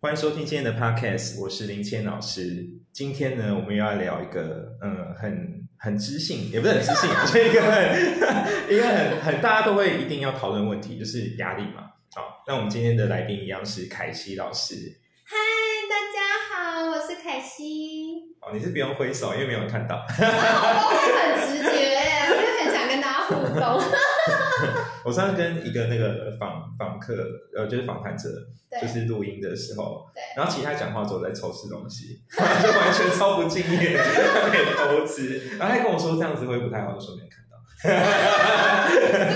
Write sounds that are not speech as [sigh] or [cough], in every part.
欢迎收听今天的 podcast，我是林谦老师。今天呢，我们又要聊一个嗯，很很知性，也不是很知性，[laughs] 是一个很 [laughs] 一个很很大家都会一定要讨论问题，就是压力嘛。好，那我们今天的来宾一样是凯西老师。嗨，大家好，我是凯西。哦，你是不用挥手，因为没有人看到。[laughs] [laughs] 我上次跟一个那个访访客，呃，就是访谈者，就是录音的时候，对，然后其他讲话之后在抽吃东西，[laughs] 就完全超不敬业，在那偷吃，然后他跟我说这样子会不太好，就说没看到。不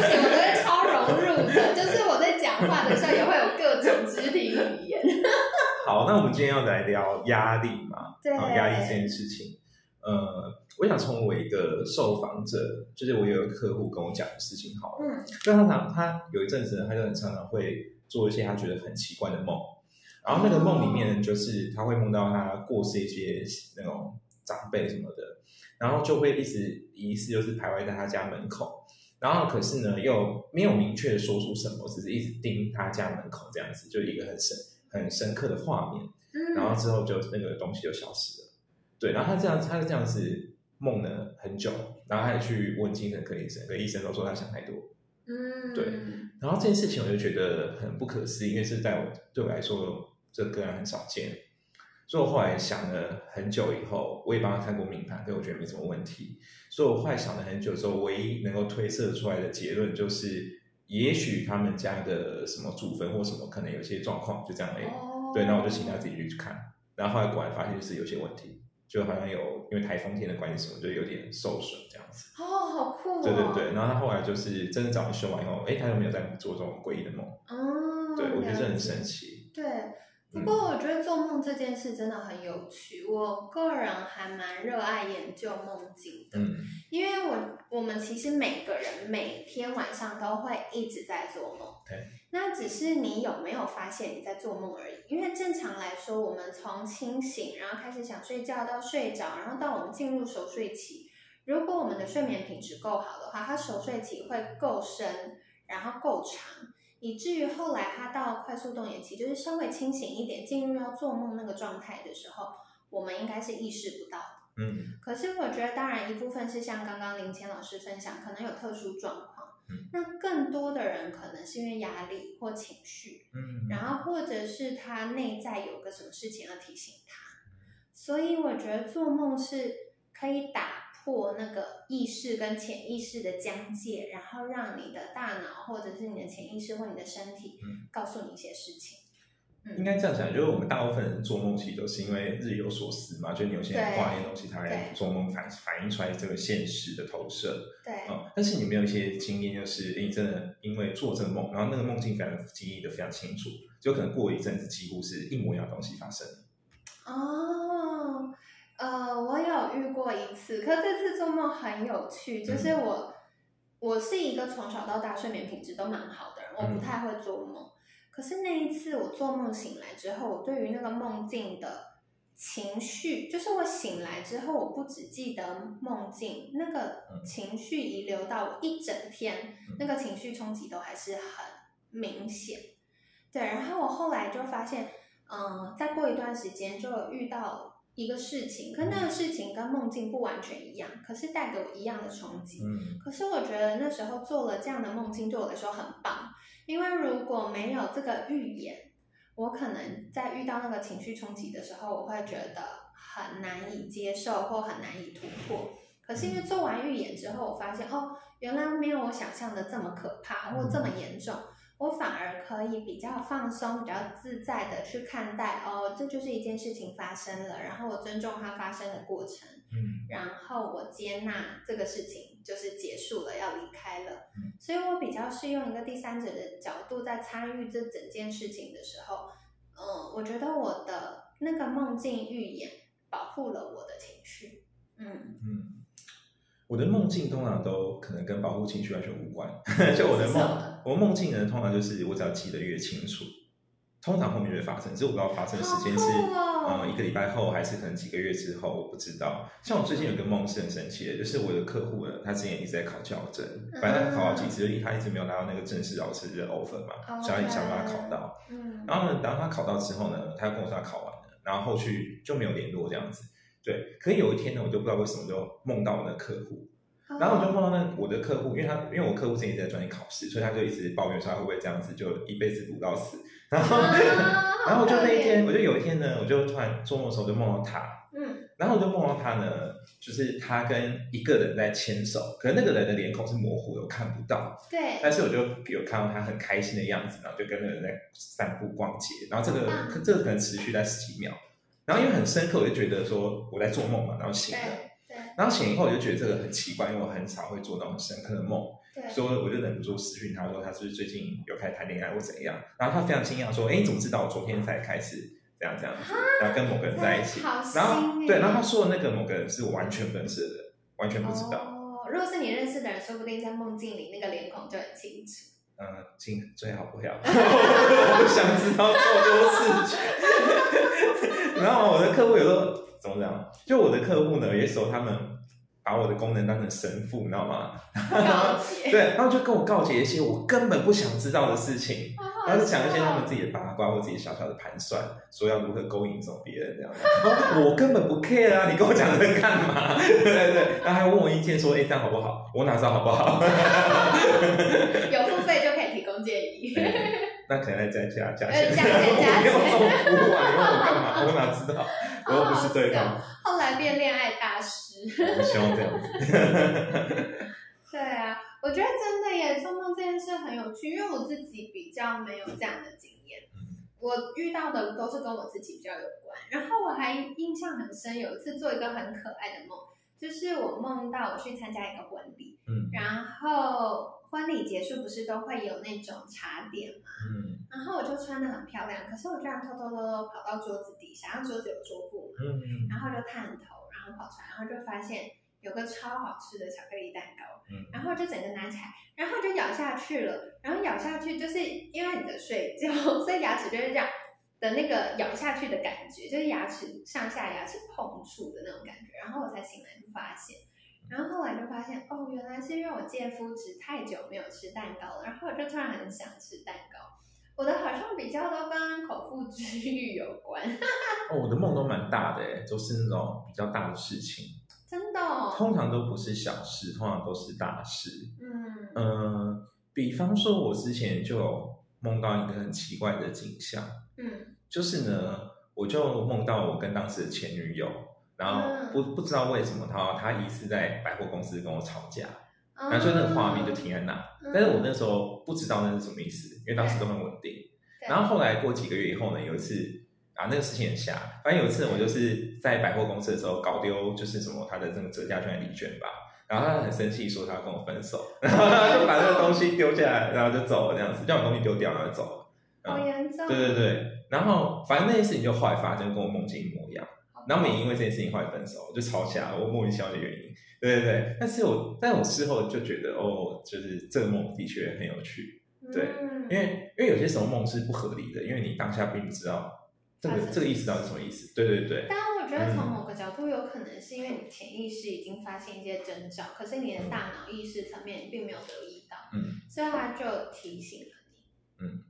行，我觉得超融入的，就是我在讲话的时候也会有各种肢体语言。[laughs] 好，那我们今天要来聊压力嘛？对，压力这件事情，呃。我想从我一个受访者，就是我有一个客户跟我讲的事情好了。嗯，就他常他有一阵子，他就很常常会做一些他觉得很奇怪的梦，然后那个梦里面就是他会梦到他过世一些那种长辈什么的，然后就会一直疑似就是徘徊在他家门口，然后可是呢又没有明确的说出什么，只是一直盯他家门口这样子，就一个很深很深刻的画面。嗯，然后之后就那个东西就消失了。对，然后他这样他是这样子。梦了很久，然后还去问精神科医生，可医生都说他想太多。嗯，对。然后这件事情我就觉得很不可思议，因为是在我对我来说，这个人很少见。所以我后来想了很久以后，我也帮他看过命盘，但我觉得没什么问题。所以我后来想了很久之后，唯一能够推测出来的结论就是，也许他们家的什么祖坟或什么可能有些状况，就这样而已。对，那我就请他自己去看。然后后来果然发现是有些问题。就好像有因为台风天的关系什么，就有点受损这样子。哦，好酷！对对对，然后他后来就是真的找你修完以后，哎，他就没有再做这种诡异的梦。哦，对我觉得这很神奇。对，不过我觉得做梦这件事真的很有趣，我个人还蛮热爱研究梦境的。嗯，因为我我们其实每个人每天晚上都会一直在做梦。对。那只是你有没有发现你在做梦而已，因为正常来说，我们从清醒，然后开始想睡觉，到睡着，然后到我们进入熟睡期，如果我们的睡眠品质够好的话，它熟睡期会够深，然后够长，以至于后来它到快速动眼期，就是稍微清醒一点，进入要做梦那个状态的时候，我们应该是意识不到的。嗯。可是我觉得，当然一部分是像刚刚林谦老师分享，可能有特殊状况。那更多的人可能是因为压力或情绪，嗯，然后或者是他内在有个什么事情要提醒他，所以我觉得做梦是可以打破那个意识跟潜意识的疆界，然后让你的大脑或者是你的潜意识或你的身体，告诉你一些事情。应该这样讲，就是我们大部分人做梦其实都是因为日有所思嘛，就你有些挂念东西，它来做梦反反映出来这个现实的投射。对，嗯，但是你没有一些经验，就是你真的因为做这个梦，然后那个梦境非常记忆的非常清楚，就可能过一阵子几乎是一模一样东西发生。哦，呃，我有遇过一次，可这次做梦很有趣，就是我我是一个从小到大睡眠品质都蛮好的人，我不太会做梦。可是那一次我做梦醒来之后，我对于那个梦境的情绪，就是我醒来之后，我不只记得梦境，那个情绪遗留到我一整天，那个情绪冲击都还是很明显。对，然后我后来就发现，嗯，再过一段时间就遇到一个事情，可那个事情跟梦境不完全一样，可是带给我一样的冲击。嗯，可是我觉得那时候做了这样的梦境，对我来说很棒。因为如果没有这个预演，我可能在遇到那个情绪冲击的时候，我会觉得很难以接受或很难以突破。可是因为做完预演之后，我发现哦，原来没有我想象的这么可怕或这么严重。我反而可以比较放松、比较自在的去看待哦，这就是一件事情发生了，然后我尊重它发生的过程，嗯，然后我接纳这个事情就是结束了，要离开了，嗯，所以我比较是用一个第三者的角度在参与这整件事情的时候，嗯，我觉得我的那个梦境预言保护了我的情绪，嗯嗯。我的梦境通常都可能跟保护情绪完全无关，[laughs] 就我的梦，我梦境呢通常就是我只要记得越清楚，通常后面就会发生，只是我不知道发生的时间是呃一个礼拜后还是可能几个月之后，我不知道。像我最近有个梦是很神奇的，就是我的客户呢，他之前一直在考教证，反正考了几次，他一直没有拿到那个正式老师的 offer 嘛，想想把他考到。嗯，然后呢，当他考到之后呢，他跟我说他考完了，然后后续就没有联络这样子。对，可是有一天呢，我就不知道为什么就梦到我的客户。然后我就梦到那我的客户，因为他因为我客户之前在专业考试，所以他就一直抱怨说他会不会这样子就一辈子读到死。然后，然后就那一天，我就有一天呢，我就突然做梦的时候就梦到他。嗯。然后我就梦到他呢，就是他跟一个人在牵手，可是那个人的脸孔是模糊的，我看不到。对。但是我就有看到他很开心的样子，然后就跟那个人在散步逛街。然后这个这个可能持续在十几秒。然后因为很深刻，我就觉得说我在做梦嘛，然后醒了。然后醒以后，我就觉得这个很奇怪，因为我很少会做那种深刻的梦，所以我就忍不住私讯他说他是不是最近有开始谈恋爱或怎样？然后他非常惊讶说：“哎，你怎么知道我昨天才开始这样这样子？然后跟某个人在一起？然后对，然后他说的那个某个人是我完全不认识的人，完全不知道。哦，如果是你认识的人，说不定在梦境里那个脸孔就很清楚。嗯，清最好不要，[laughs] 我不想知道这么多事情。[laughs] 然后我的客户有时候。怎么讲？就我的客户呢，有些时候他们把我的功能当成神父，你知道吗？[laughs] 对，然后就跟我告诫一些我根本不想知道的事情，然后讲一些他们自己的八卦或自己小小的盘算，说要如何勾引走别人这样。[laughs] 我根本不 care 啊！你跟我讲这干嘛？[laughs] 对对对，然后还问我意见，说哎这样好不好？我哪知道好不好？有付费就可以提供建议。那可能再加加钱，我没有做服务啊！你问我干嘛？我哪知道？我又不是对方。大师。希望这样子。[laughs] 对啊，我觉得真的耶，做梦这件事很有趣，因为我自己比较没有这样的经验。我遇到的都是跟我自己比较有关。然后我还印象很深，有一次做一个很可爱的梦，就是我梦到我去参加一个婚礼，嗯，然后。婚礼结束不是都会有那种茶点嘛？嗯，然后我就穿的很漂亮，可是我居然偷偷偷偷跑到桌子底下，然后桌子有桌布嘛，嗯然后就探头，然后跑出来，然后就发现有个超好吃的巧克力蛋糕，嗯，然后就整个拿起来，然后就咬下去了，然后咬下去就是因为你在睡觉，所以牙齿就是这样的那个咬下去的感觉，就是牙齿上下牙齿碰触的那种感觉，然后我才醒来就发现。然后后来就发现，哦，原来是因为我戒麸质太久没有吃蛋糕了，然后我就突然很想吃蛋糕。我的好像比较都跟口腹之欲有关。[laughs] 哦，我的梦都蛮大的诶，都是那种比较大的事情。真的？通常都不是小事，通常都是大事。嗯嗯，比方说，我之前就有梦到一个很奇怪的景象。嗯，就是呢，我就梦到我跟当时的前女友。然后不不知道为什么他他疑似在百货公司跟我吵架，然后就那个画面就停在那，但是我那时候不知道那是什么意思，因为当时都很稳定。然后后来过几个月以后呢，有一次啊那个事情很瞎，反正有一次我就是在百货公司的时候搞丢就是什么他的这个折价券礼券吧，然后他很生气说他要跟我分手，[laughs] 然后他就把那个东西丢下来，然后就走了这样子，叫我东西丢掉然后就走了。好严重。对对对，然后反正那件事情就后来发生，跟我梦境一模一样。然后也因为这件事情后来分手，就吵起来，我莫名其妙的原因，对对对。但是我，但我事后就觉得，哦，就是这个梦的确很有趣，对，因为因为有些时候梦是不合理的，因为你当下并不知道这个这个意思到底是什么意思，对对对。但我觉得从某个角度，有可能是因为你潜意识已经发现一些征兆，可是你的大脑意识层面并没有留意到，嗯，所以他就提醒了你，嗯。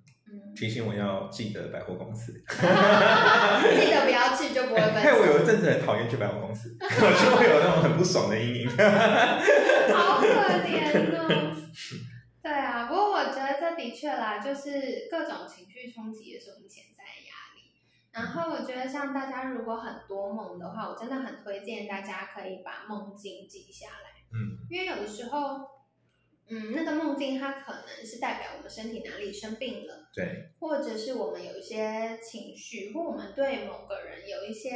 提醒我要记得百货公司，记得不要去就不会分。[laughs] 害我有一阵子很讨厌去百货公司，我 [laughs] 就会有那种很不爽的阴影。[laughs] 好可怜哦。对啊，不过我觉得这的确啦，就是各种情绪冲击也是我们潜在的压力。然后我觉得像大家如果很多梦的话，我真的很推荐大家可以把梦境记下来。嗯，因为有的时候。嗯，那个梦境它可能是代表我们身体哪里生病了，对，或者是我们有一些情绪，或我们对某个人有一些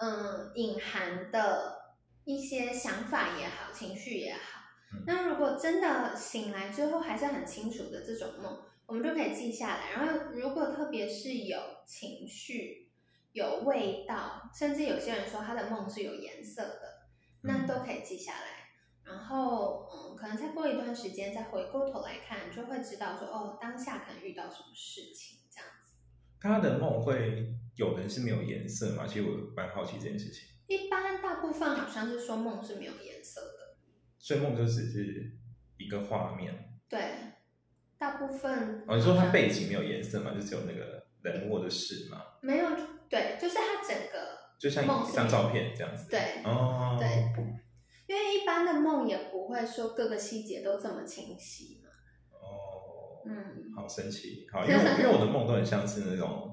嗯隐含的一些想法也好，情绪也好。那如果真的醒来之后还是很清楚的这种梦，我们就可以记下来。然后如果特别是有情绪、有味道，甚至有些人说他的梦是有颜色的，那都可以记下来。然后，嗯，可能再过一段时间，再回过头来看，就会知道说，哦，当下可能遇到什么事情这样子。他的梦会有人是没有颜色吗？其实我蛮好奇这件事情。一般大部分好像是说梦是没有颜色的，所以梦就只是一个画面。对，大部分。哦，你说它背景没有颜色嘛？就只有那个人或者事嘛？没有，对，就是它整个就像一张照片这样子。对，哦，对，因为一般的梦也不会说各个细节都这么清晰嘛。哦，嗯，好神奇，好，因为因为我的梦都很像是那种。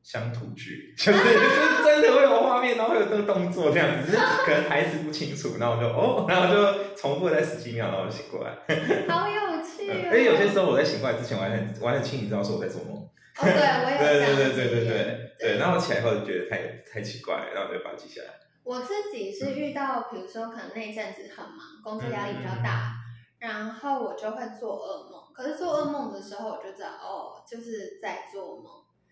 乡土剧 [laughs] 就是就是真的会有画面，然后会有这个动作这样子，可能台词不清楚，然后我就哦，然后就重复在十几秒，然后就醒过来。[laughs] 好有趣哦！而且有些时候我在醒过来之前，我还很我还很清醒知道说我在做梦。哦，对，我也 [laughs] 对对对对对对对。然后起来后就觉得太太奇怪，然后就把它记下来。我自己是遇到，比如说可能那一阵子很忙，工作压力比较大，然后我就会做噩梦。可是做噩梦的时候，我就知道哦，就是在做梦。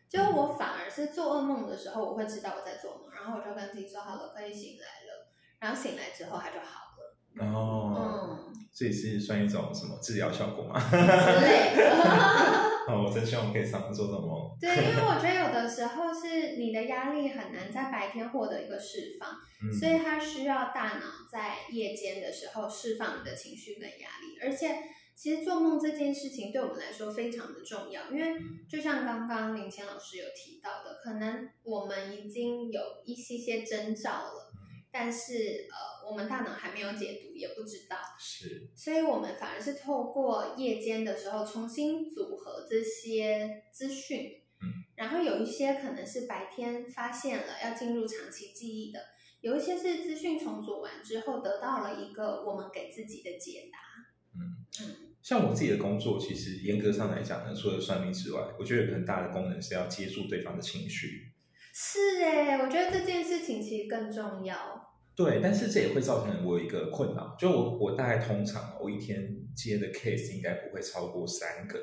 就我反而是做噩梦的时候，我会知道我在做梦，然后我就跟自己说好了，可以醒来了。然后醒来之后，它就好了。哦，嗯，这也是算一种什么治疗效果吗？[laughs] 之类的。好，我真希望可以常常做这种梦。对，因为我觉得有的时候是你的压力很难在白天获得一个释放，所以它需要大脑在夜间的时候释放你的情绪跟压力，而且。其实做梦这件事情对我们来说非常的重要，因为就像刚刚林谦老师有提到的，可能我们已经有一些些征兆了，但是呃，我们大脑还没有解读，也不知道。是。所以我们反而是透过夜间的时候重新组合这些资讯，嗯，然后有一些可能是白天发现了要进入长期记忆的，有一些是资讯重组完之后得到了一个我们给自己的解答。嗯像我自己的工作，其实严格上来讲呢，除了算命之外，我觉得有个很大的功能是要接住对方的情绪。是哎，我觉得这件事情其实更重要。对，但是这也会造成我一个困扰，就我我大概通常我一天接的 case 应该不会超过三个，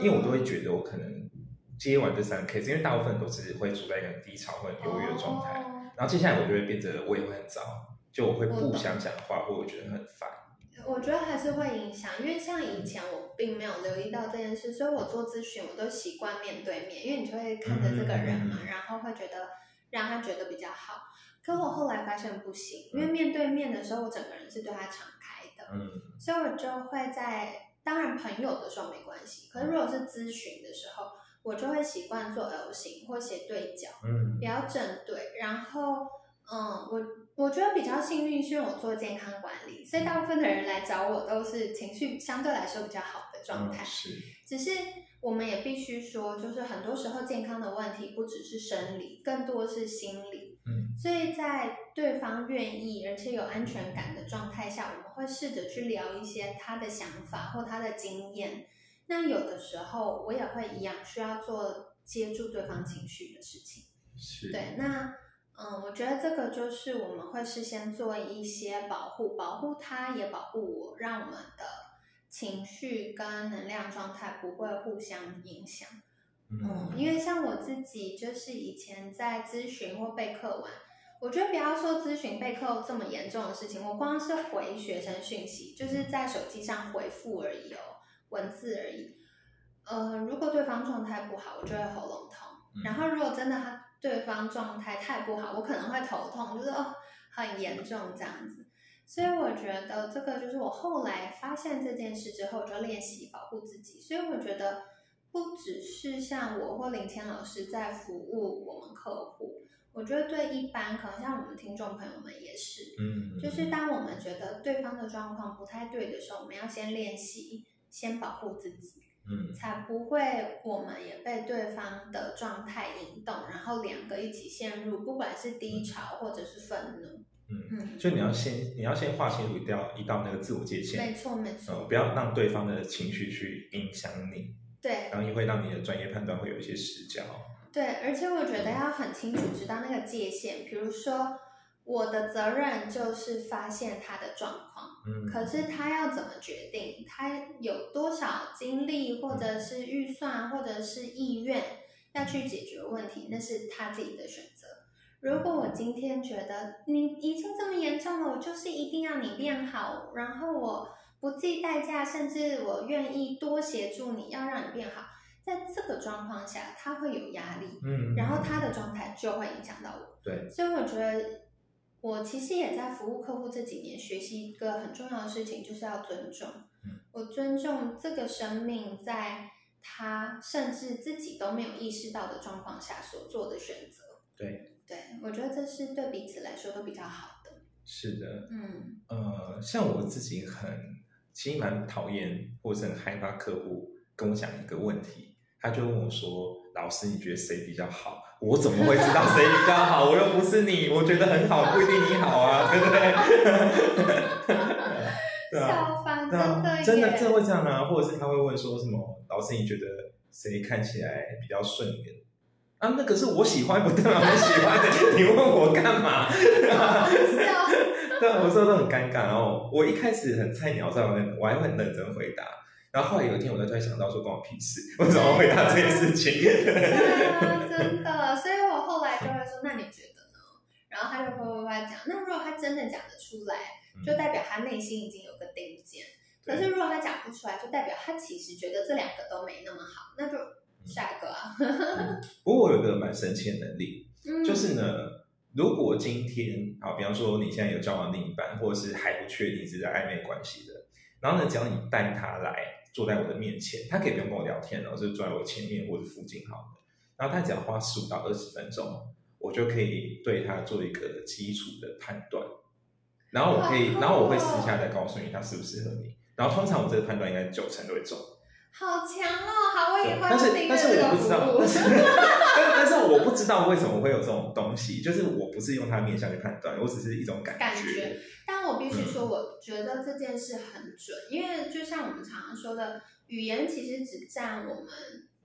因为我都会觉得我可能接完这三个 case，因为大部分都是会处在一个很低潮或很忧郁的状态，然后接下来我就会变得我也会很糟，就我会不想讲话，或我觉得很烦。我觉得还是会影响，因为像以前我并没有留意到这件事，所以我做咨询我都习惯面对面，因为你就会看着这个人嘛，然后会觉得让他觉得比较好。可我后来发现不行，因为面对面的时候，我整个人是对他敞开的，嗯，所以我就会在当然朋友的时候没关系，可是如果是咨询的时候，我就会习惯做 L 型或斜对角，嗯，比较正对，然后。嗯，我我觉得比较幸运，是因为我做健康管理，所以大部分的人来找我都是情绪相对来说比较好的状态。是，只是我们也必须说，就是很多时候健康的问题不只是生理，更多是心理。嗯，所以在对方愿意而且有安全感的状态下，我们会试着去聊一些他的想法或他的经验。那有的时候我也会一样需要做接住对方情绪的事情。是，对，那。嗯，我觉得这个就是我们会事先做一些保护，保护他，也保护我，让我们的情绪跟能量状态不会互相影响。嗯，因为像我自己，就是以前在咨询或备课完，我觉得不要说咨询备课这么严重的事情，我光是回学生讯息，就是在手机上回复而已哦，文字而已。呃，如果对方状态不好，我就会喉咙痛。然后如果真的他。对方状态太不好，我可能会头痛，就是哦很严重这样子。所以我觉得这个就是我后来发现这件事之后，就练习保护自己。所以我觉得不只是像我或林谦老师在服务我们客户，我觉得对一般可能像我们听众朋友们也是，嗯，就是当我们觉得对方的状况不太对的时候，我们要先练习，先保护自己。嗯，才不会，我们也被对方的状态引动，然后两个一起陷入，不管是低潮或者是愤怒。嗯嗯，所以你要先，你要先划清楚一道一道那个自我界限。没错没错。不要让对方的情绪去影响你。对。然后也会让你的专业判断会有一些死角。对，而且我觉得要很清楚知道那个界限，比如说。我的责任就是发现他的状况，嗯，可是他要怎么决定，他有多少精力，或者是预算，或者是意愿要去解决问题，那是他自己的选择。如果我今天觉得你已经这么严重了，我就是一定要你变好，然后我不计代价，甚至我愿意多协助你，要让你变好，在这个状况下，他会有压力，嗯，然后他的状态就会影响到我。对，所以我觉得我其实也在服务客户这几年，学习一个很重要的事情，就是要尊重。嗯，我尊重这个生命，在他甚至自己都没有意识到的状况下所做的选择。对，对我觉得这是对彼此来说都比较好的。是的，嗯呃，像我自己很其实蛮讨厌或是很害怕客户跟我讲一个问题，他就问我说：“老师，你觉得谁比较好？”我怎么会知道谁比较好？我又不是你，我觉得很好，不一定你好啊，对不对？[laughs] 对啊，对啊，真真的耶真的会这样啊，或者是他会问说什么？老师，你觉得谁看起来比较顺眼？啊，那可是我喜欢，不代表我喜欢的。你问我干嘛？对啊，我说都很尴尬。然后我一开始很菜鸟，在我我还会很认真回答。然后后来有一天，我就突然想到说，关我屁事，我怎么回答这件事情？对啊，真的，所以我后来就会说，那你觉得呢？然后他就会会会讲，那如果他真的讲得出来，就代表他内心已经有个定见。可是如果他讲不出来，就代表他其实觉得这两个都没那么好，那就下一个啊。[laughs] 不过我有个蛮神奇的能力，嗯就是呢，如果今天啊，比方说你现在有交往另一半，或者是还不确定是在暧昧关系的，然后呢，只要你带他来坐在我的面前，他可以不用跟我聊天哦，就是坐在我前面或者附近好了，然后他只要花十五到二十分钟，我就可以对他做一个基础的判断，然后我可以，然后我会私下再告诉你他适不适合你，然后通常我这个判断应该九成都会中。好强哦！好，我以后对但是但是我不知道，但是 [laughs] 但但是我不知道为什么会有这种东西，就是我不是用它面相去判断，我只是一种感感觉。但我必须说，我觉得这件事很准，因为就像我们常常说的，语言其实只占我们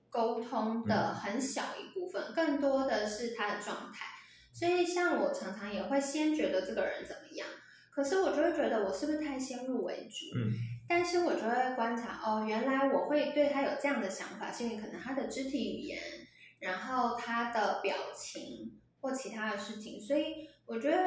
沟通的很小一部分，更多的是他的状态。所以，像我常常也会先觉得这个人怎么样，可是我就会觉得我是不是太先入为主？嗯，但是我就会观察哦，原来我会对他有这样的想法，是因为可能他的肢体语言，然后他的表情或其他的事情，所以我觉得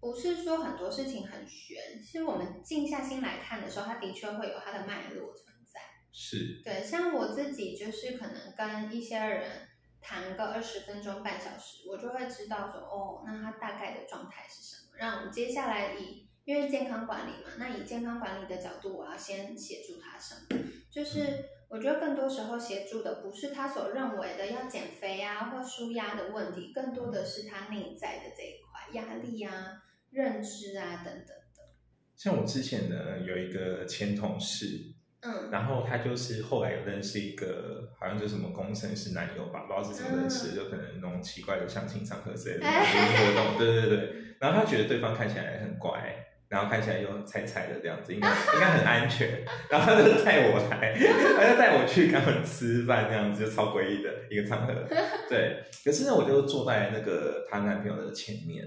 不是说很多事情很玄，是我们静下心来看的时候，他的确会有他的脉络存在。是，对，像我自己就是可能跟一些人谈个二十分钟、半小时，我就会知道说，哦，那他大概的状态是什么，让我们接下来以因为健康管理嘛，那以健康管理的角度，我要先协助他什么？就是我觉得更多时候协助的不是他所认为的要减肥啊或舒压的问题，更多的是他内在的这一块压力啊、认知啊等等的。像我之前呢有一个前同事，嗯然后他就是后来有认识一个好像就是什么工程师男友吧，不知道是怎么认识的，就可能那种奇怪的相亲场合之类的活动，[laughs] 对对对。然后他觉得对方看起来很乖，然后看起来又菜菜的这样子，应该应该很安全。然后他就带我来，他就带我去跟他们吃饭，这样子就超诡异的一个场合。[laughs] 对，可是呢，我就坐在那个她男朋友的前面，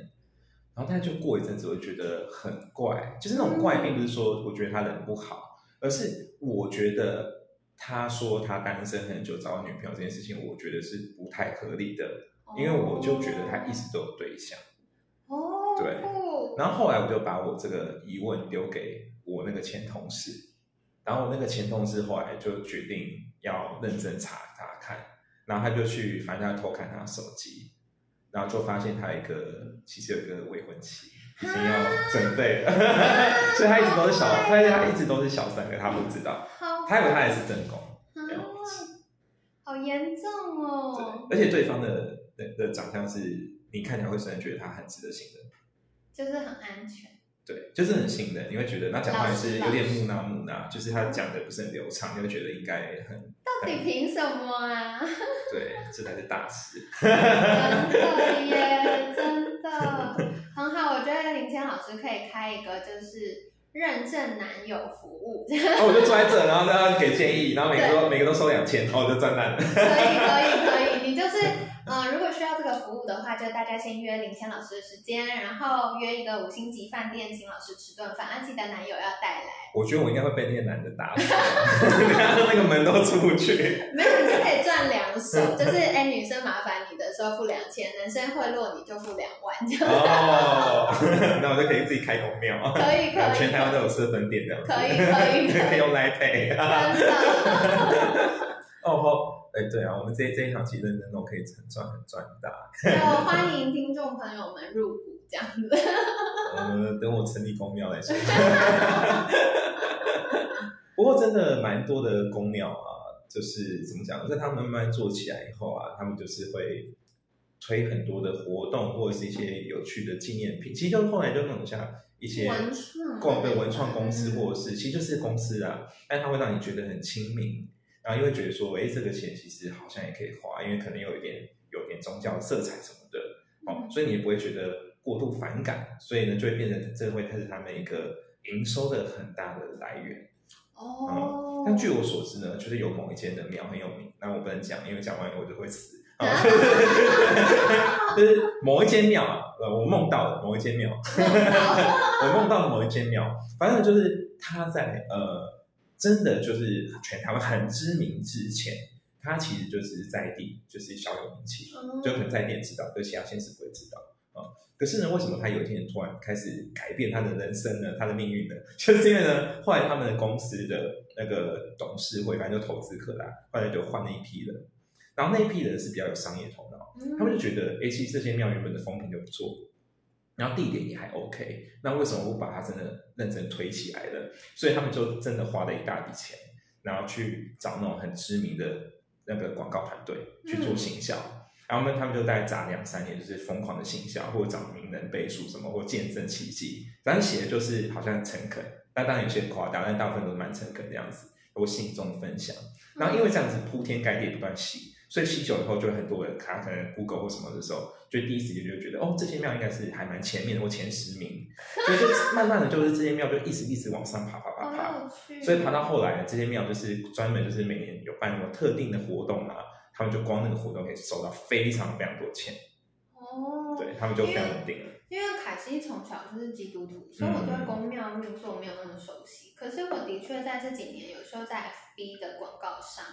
然后他就过一阵子，我就觉得很怪，就是那种怪，并不是说我觉得他人不好，而是我觉得他说他单身很久找女朋友这件事情，我觉得是不太合理的，因为我就觉得他一直都有对象。哦，对酷然后后来我就把我这个疑问丢给我那个前同事，然后我那个前同事后来就决定要认真查查看，然后他就去反正他偷看他手机，然后就发现他一个其实有一个未婚妻，已经要准备了，[laughs] 所以他一直都是小，但是他一直都是小三，可他不知道，好，他以为他也是正宫，啊，好严重哦，而且对方的的的长相是你看起来会真的觉得他很值得信任。就是很安全。对，就是很信任，你会觉得那讲话也是有点木讷木讷，就是他讲的不是很流畅，你会觉得应该很到底凭什么啊？对，这才是大师。[laughs] 真的耶，真的很好。我觉得林谦老师可以开一个就是认证男友服务，然后我就坐在这，然后让他给建议，然后每个都每个都收两千，哦，我就赚烂了。可以可以可以，你就是呃，如果需要这个服务的话，就大家先约林谦老师的时间，然后约一个五星级饭店，请老师吃顿饭，啊，记得男友要带来。我觉得我应该会被那些男的打死，[laughs] 那个门都出不去。没有，你就可以赚两手，[laughs] 就是哎，女生麻烦你的时候付两千，男生贿赂你就付两万，这样。哦，[laughs] 那我就可以自己开公庙，可以可以，全台湾都有设分店这样，可以可以可以可以用来 pay。真的。哦，后哎，对啊，我们这这一场其实认真都可以很赚很赚大。[laughs] 对，欢迎听众朋友们入股这样子。[laughs] 呃，等我成立公庙再说。[laughs] 不过真的蛮多的公庙啊，就是怎么讲，在他们慢慢做起来以后啊，他们就是会推很多的活动或者是一些有趣的纪念品。其实就后来就弄像一些文创，逛对文创公司或者是其实就是公司啊，但它会让你觉得很亲民，然后又会觉得说，哎，这个钱其实好像也可以花，因为可能有一点有点宗教色彩什么的，哦，所以你也不会觉得过度反感，所以呢，就会变成这会它是他们一个营收的很大的来源。哦，但据我所知呢，就是有某一间的庙很有名，那我不能讲，因为讲完我就会死。[laughs] [laughs] 就是某一间庙啊，呃，我梦到了某一间庙，[laughs] 我梦到了某一间庙，反正就是他在呃，真的就是全台湾很知名之前，他其实就是在地就是小有名气，就可能在地知道，可其他县市不会知道啊。可是呢，为什么他有一天突然开始改变他的人生呢？他的命运呢？[laughs] 就是因为呢，后来他们的公司的那个董事会，反正就投资客啦，后来就换了一批人。然后那一批人是比较有商业头脑，他们就觉得，哎，其实这些庙原本的风评就不错，然后地点也还 OK，那为什么不把它真的认真推起来了？所以他们就真的花了一大笔钱，然后去找那种很知名的那个广告团队去做行销，然后呢，他们就大概砸两三年，就是疯狂的行销，或者找名人背书什么，或见证奇迹，反正写的就是好像诚恳，但当然有些夸大，但大部分都是蛮诚恳这样子，我心中分享，然后因为这样子铺天盖地不断洗。所以洗久以后，就很多人他可能 Google 或什么的时候，就第一时间就觉得，哦，这些庙应该是还蛮前面的或前十名，所以就 [laughs] 慢慢的就是这些庙就一直一直往上爬爬爬爬，所以爬到后来，这些庙就是专门就是每年有办什么特定的活动啊，他们就光那个活动可以收到非常非常多钱，哦，对他们就非常稳定了。因为凯西从小就是基督徒，所以我对公庙运作没有那么熟悉。可是我的确在这几年，有时候在 FB 的广告上，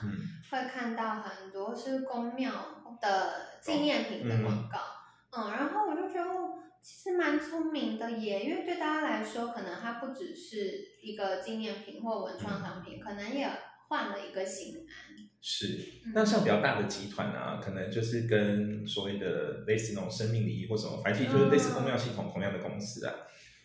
会看到很多是公庙的纪念品的广告。嗯，然后我就觉得，其实蛮聪明的耶，因为对大家来说，可能它不只是一个纪念品或文创商品，可能也换了一个心安。是，那像比较大的集团啊，可能就是跟所谓的类似那种生命礼仪或什么，反正就是类似公庙系统同样的公司啊。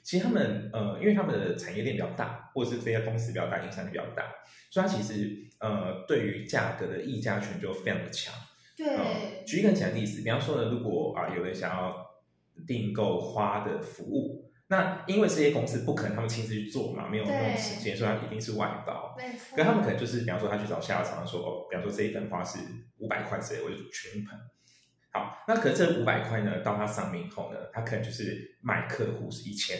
其实他们呃，因为他们的产业链比较大，或者是这些公司比较大，影响力比较大，所以它其实呃，对于价格的议价权就非常的强。对，举一个简单例子，比方说呢，如果啊有人想要订购花的服务。那因为这些公司不可能他们亲自去做嘛，没有那种时间，所以它一定是外包。可他们可能就是，比方说他去找下游厂商说，哦，比方说这一盆花是五百块之类，我就全盆。好，那可是这五百块呢，到他上面以后呢，他可能就是卖客户是一千。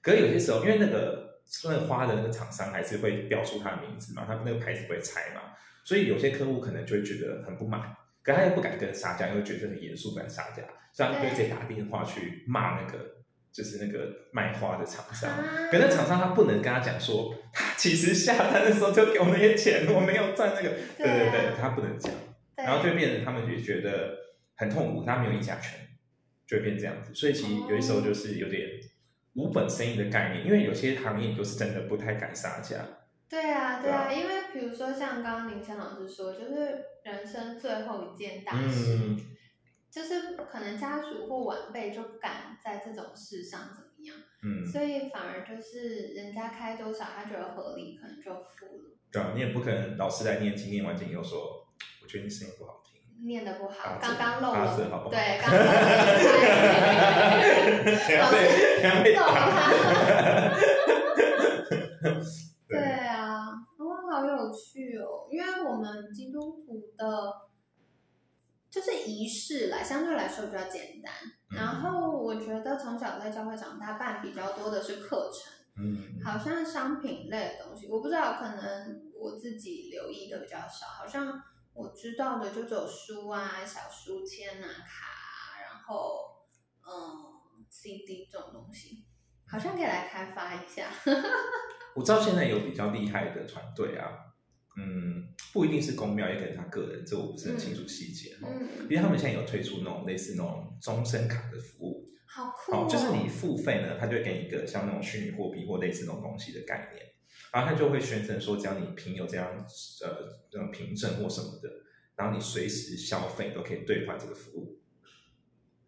可是有些时候，因为那个那个花的那个厂商还是会标出他的名字嘛，他那个牌子不会拆嘛，所以有些客户可能就会觉得很不满，可他又不敢跟杀价，因为觉得很严肃，不敢杀价，所以他就直接打电话去骂那个。就是那个卖花的厂商，可那厂商他不能跟他讲说，他其实下单的时候就给我那些钱，我没有赚那个，对对对，他不能讲，然后就变成他们就觉得很痛苦，他没有议价权，就会变这样子。所以其实有些时候就是有点无本生意的概念，因为有些行业就是真的不太敢杀价。对啊，对啊，因为比如说像刚刚林强老师说，就是人生最后一件大事。就是可能家属或晚辈就不敢在这种事上怎么样，嗯，所以反而就是人家开多少他觉得合理，可能就付了。对啊，你也不可能老师来念经，念完经又说，我觉得你声音不好听，念的不好，刚刚漏了，对，刚刚漏了，[laughs] 老师。[laughs] 对啊，哇，好有趣哦，因为我们基督徒的。就是仪式来，相对来说比较简单。然后我觉得从小在教会长大，办比较多的是课程，嗯，好像商品类的东西，我不知道，可能我自己留意的比较少。好像我知道的就只有书啊、小书签啊、卡，然后嗯，CD 这种东西，好像可以来开发一下。[laughs] 我知道现在有比较厉害的团队啊。嗯，不一定是公庙，也可能他个人，这我不是很清楚细节嗯。因为他们现在有推出那种类似那种终身卡的服务，好酷，就是你付费呢，他就会给你一个像那种虚拟货币或类似那种东西的概念，然后他就会宣称说，只要你凭有这样呃这种凭证或什么的，然后你随时消费都可以兑换这个服务。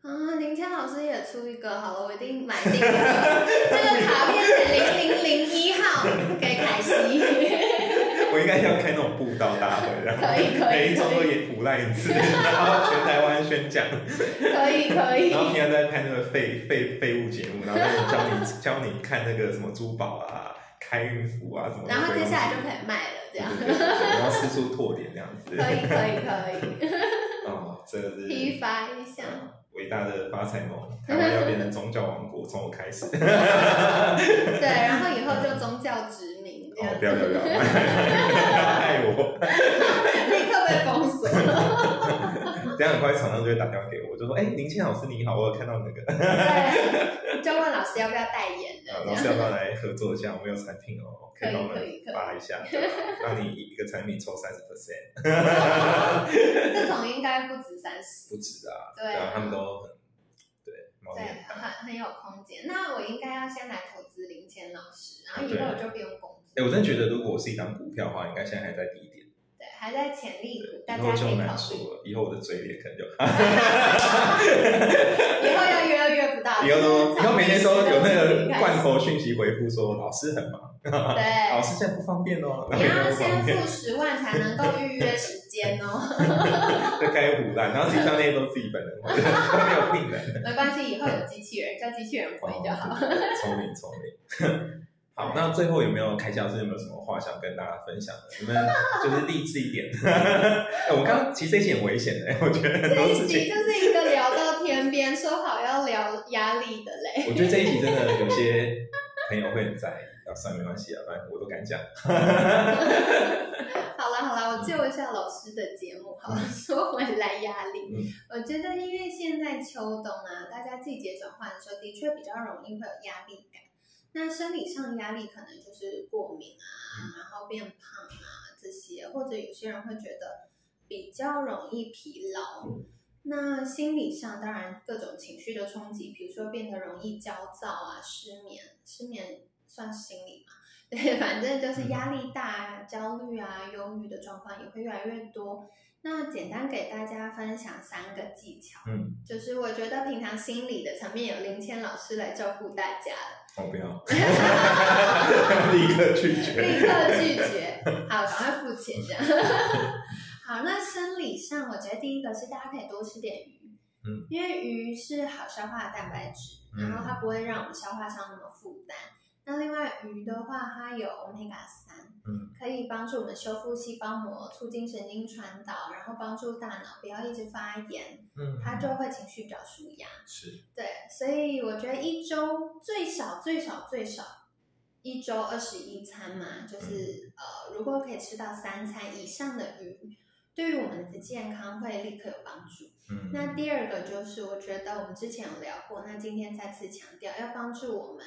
啊，林谦老师也出一个，好了，我一定买定了。[laughs] 这个卡片是零零零一号给凯西。我应该要开那种布道大会，然后可以可以，每一周都演胡赖一次，然后全台湾宣讲。可以可以。然后平常在拍那个废废废物节目，然后教你教你看那个什么珠宝啊、开运符啊什么。然后接下来就可以卖了，这样。然后四处拓点这样子。可以可以可以。[laughs] 哦，这个是批发一下。伟大的发财梦，台湾要变成宗教王国，从我开始。对，然后以后就宗教殖民。哦，不要不要不要，爱我！[laughs] [laughs] 立刻被封锁。[laughs] 等下很快厂商就会打电话给我，就说：“哎，林倩老师你好，我有看到那个。”对，就问老师要不要代言的。老师要不要来合作一下？我们有产品哦，可以可以发一下，让你一个产品抽三十 percent。这种应该不止三十。不止啊，对啊，他们都很对，对，很很有空间。那我应该要先来投资林谦老师，然后以后我就不用工作。哎，我真的觉得，如果我是一张股票的话，应该现在还在低点。对还在潜力股，大家可以考虑。以后我的嘴脸可能就 [laughs] [laughs] 以后要约约不到。以后都，以后每天都有那个罐头讯息回复说老师很忙，对，[laughs] 老师现在不方便哦。你要先付十万才能够预约时间哦。就开胡乱，然后实际上那些都自己本人，都没有病人。没关系，以后有机器人，叫机器人回就好。聪明聪明。好，那最后有没有开箱？是有没有什么话想跟大家分享的？你们就是励志一点。[laughs] 哎我刚刚其实这一期很危险的，[laughs] 我觉得很多事情就是一个聊到天边，说好要聊压力的嘞。我觉得这一集真的有些朋友会很在意，啊，算没关系啊，反正我都敢讲。[laughs] 好了好了，我救一下老师的节目。好了，说回来压力，我觉得因为现在秋冬啊，大家季节转换的时候，的确比较容易会有压力感。那生理上压力可能就是过敏啊，然后变胖啊这些，或者有些人会觉得比较容易疲劳。那心理上当然各种情绪的冲击，比如说变得容易焦躁啊、失眠，失眠算心理嘛？对，反正就是压力大、焦虑啊、忧郁的状况也会越来越多。那简单给大家分享三个技巧，嗯，就是我觉得平常心理的层面有林谦老师来照顾大家我不要，[laughs] 立刻拒绝，立刻拒绝。好，赶快付钱这样。好，那生理上，我觉得第一个是大家可以多吃点鱼，嗯，因为鱼是好消化的蛋白质，然后它不会让我们消化上那么负担。那另外鱼的话，它有欧米伽三，嗯，可以帮助我们修复细胞膜，促进神经传导，然后帮助大脑不要一直发炎，嗯，它就会情绪比较舒压。是，对，所以我觉得一周最少最少最少一周二十一餐嘛，就是呃，如果可以吃到三餐以上的鱼，对于我们的健康会立刻有帮助。嗯，那第二个就是我觉得我们之前有聊过，那今天再次强调，要帮助我们。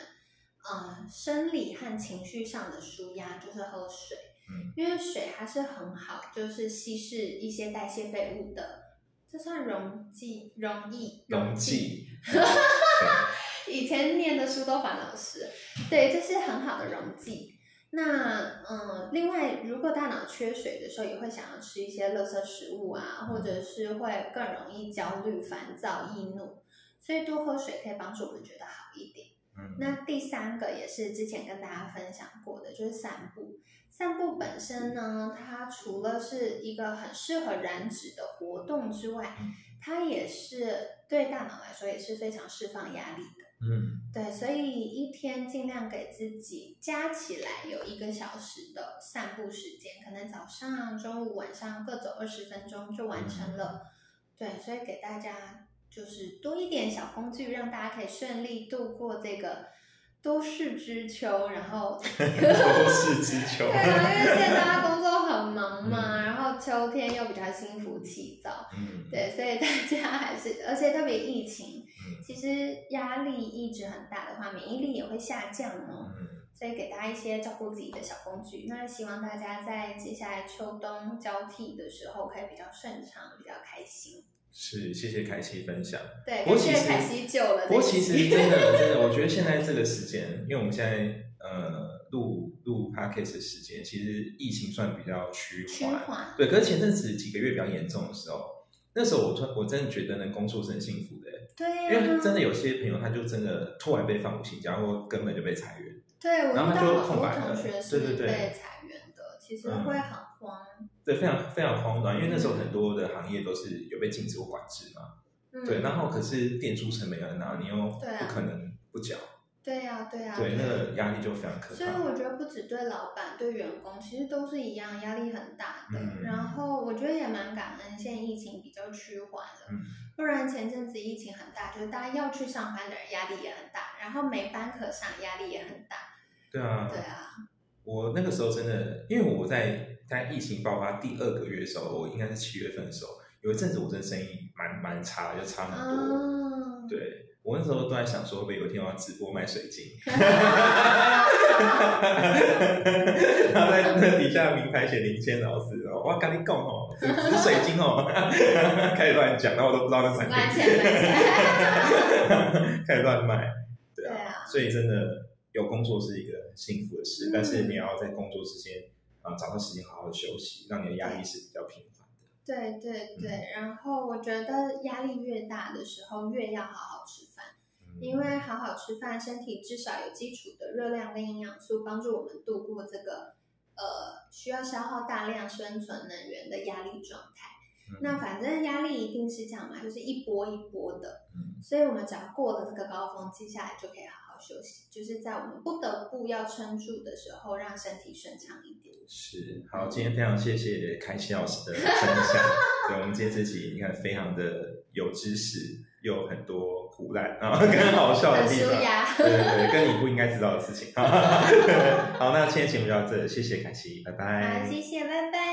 呃，生理和情绪上的舒压就是喝水，嗯，因为水它是很好，就是稀释一些代谢废物的，这算溶剂，溶液，溶剂。[laughs] 以前念的书都烦老师，对，这是很好的溶剂。那嗯，另外，如果大脑缺水的时候，也会想要吃一些垃圾食物啊，或者是会更容易焦虑、烦躁、易怒，所以多喝水可以帮助我们觉得好一点。那第三个也是之前跟大家分享过的，就是散步。散步本身呢，它除了是一个很适合燃脂的活动之外，它也是对大脑来说也是非常释放压力的。嗯，对，所以一天尽量给自己加起来有一个小时的散步时间，可能早上、中午、晚上各走二十分钟就完成了。对，所以给大家。就是多一点小工具，让大家可以顺利度过这个多事之秋。然后 [laughs] 多事之秋，[laughs] 对啊，因为现在大家工作很忙嘛，然后秋天又比较心浮气躁，嗯，对，所以大家还是，而且特别疫情，其实压力一直很大的话，免疫力也会下降哦。嗯，所以给大家一些照顾自己的小工具。那希望大家在接下来秋冬交替的时候，可以比较顺畅，比较开心。是，谢谢凯西分享。对，谢谢凯西救了。不过其实真的 [laughs] 真的，我觉得现在这个时间，因为我们现在呃录录 podcast 的时间，其实疫情算比较趋缓。对，可是前阵子几个月比较严重的时候，那时候我突我真的觉得呢，工作是很幸福的。对，因为真的有些朋友他就真的突然被放五星假，或根本就被裁员。对，然后他就空白了。对对对，被裁员的，其实会很慌。对，非常非常慌乱，因为那时候很多的行业都是有被禁止或管制嘛。对，然后可是店租成本要拿，你又不可能不缴。对呀，对呀。对，那个压力就非常可怕。所以我觉得不止对老板，对员工其实都是一样，压力很大的。然后我觉得也蛮感恩，现在疫情比较趋缓了。嗯。不然前阵子疫情很大，就是大家要去上班的人压力也很大，然后没班可上，压力也很大。对啊。对啊。我那个时候真的，因为我在在疫情爆发第二个月的时候，我应该是七月份的时候，有一阵子我真的生意蛮蛮差，就差很多。嗯。对。我那时候都在想说，会不会有一天我要直播卖水晶？[laughs] 然后在那底下名牌写林谦老师，哦，我跟你讲哦，紫水晶哦，[laughs] 开始乱讲，然后我都不知道那产品。[laughs] 开始乱卖，对啊，所以真的有工作是一个幸福的事，但是你要在工作之间啊找到时间好好休息，让你的压力是比较平缓的。对对对，然后我觉得压力越大的时候，越要好好吃饭。因为好好吃饭，身体至少有基础的热量跟营养素，帮助我们度过这个呃需要消耗大量生存能源的压力状态。那反正压力一定是这样嘛，就是一波一波的。所以我们只要过了这个高峰，接下来就可以好好休息，就是在我们不得不要撑住的时候，让身体顺畅一点。是，好，今天非常谢谢凯西老师的分享。对，我们今天这集你看非常的有知识。有很多苦难啊，更好笑的地方，对对对，跟你不应该知道的事情。好，那今天节目就到这，谢谢凯西，拜拜。好，谢谢，拜拜。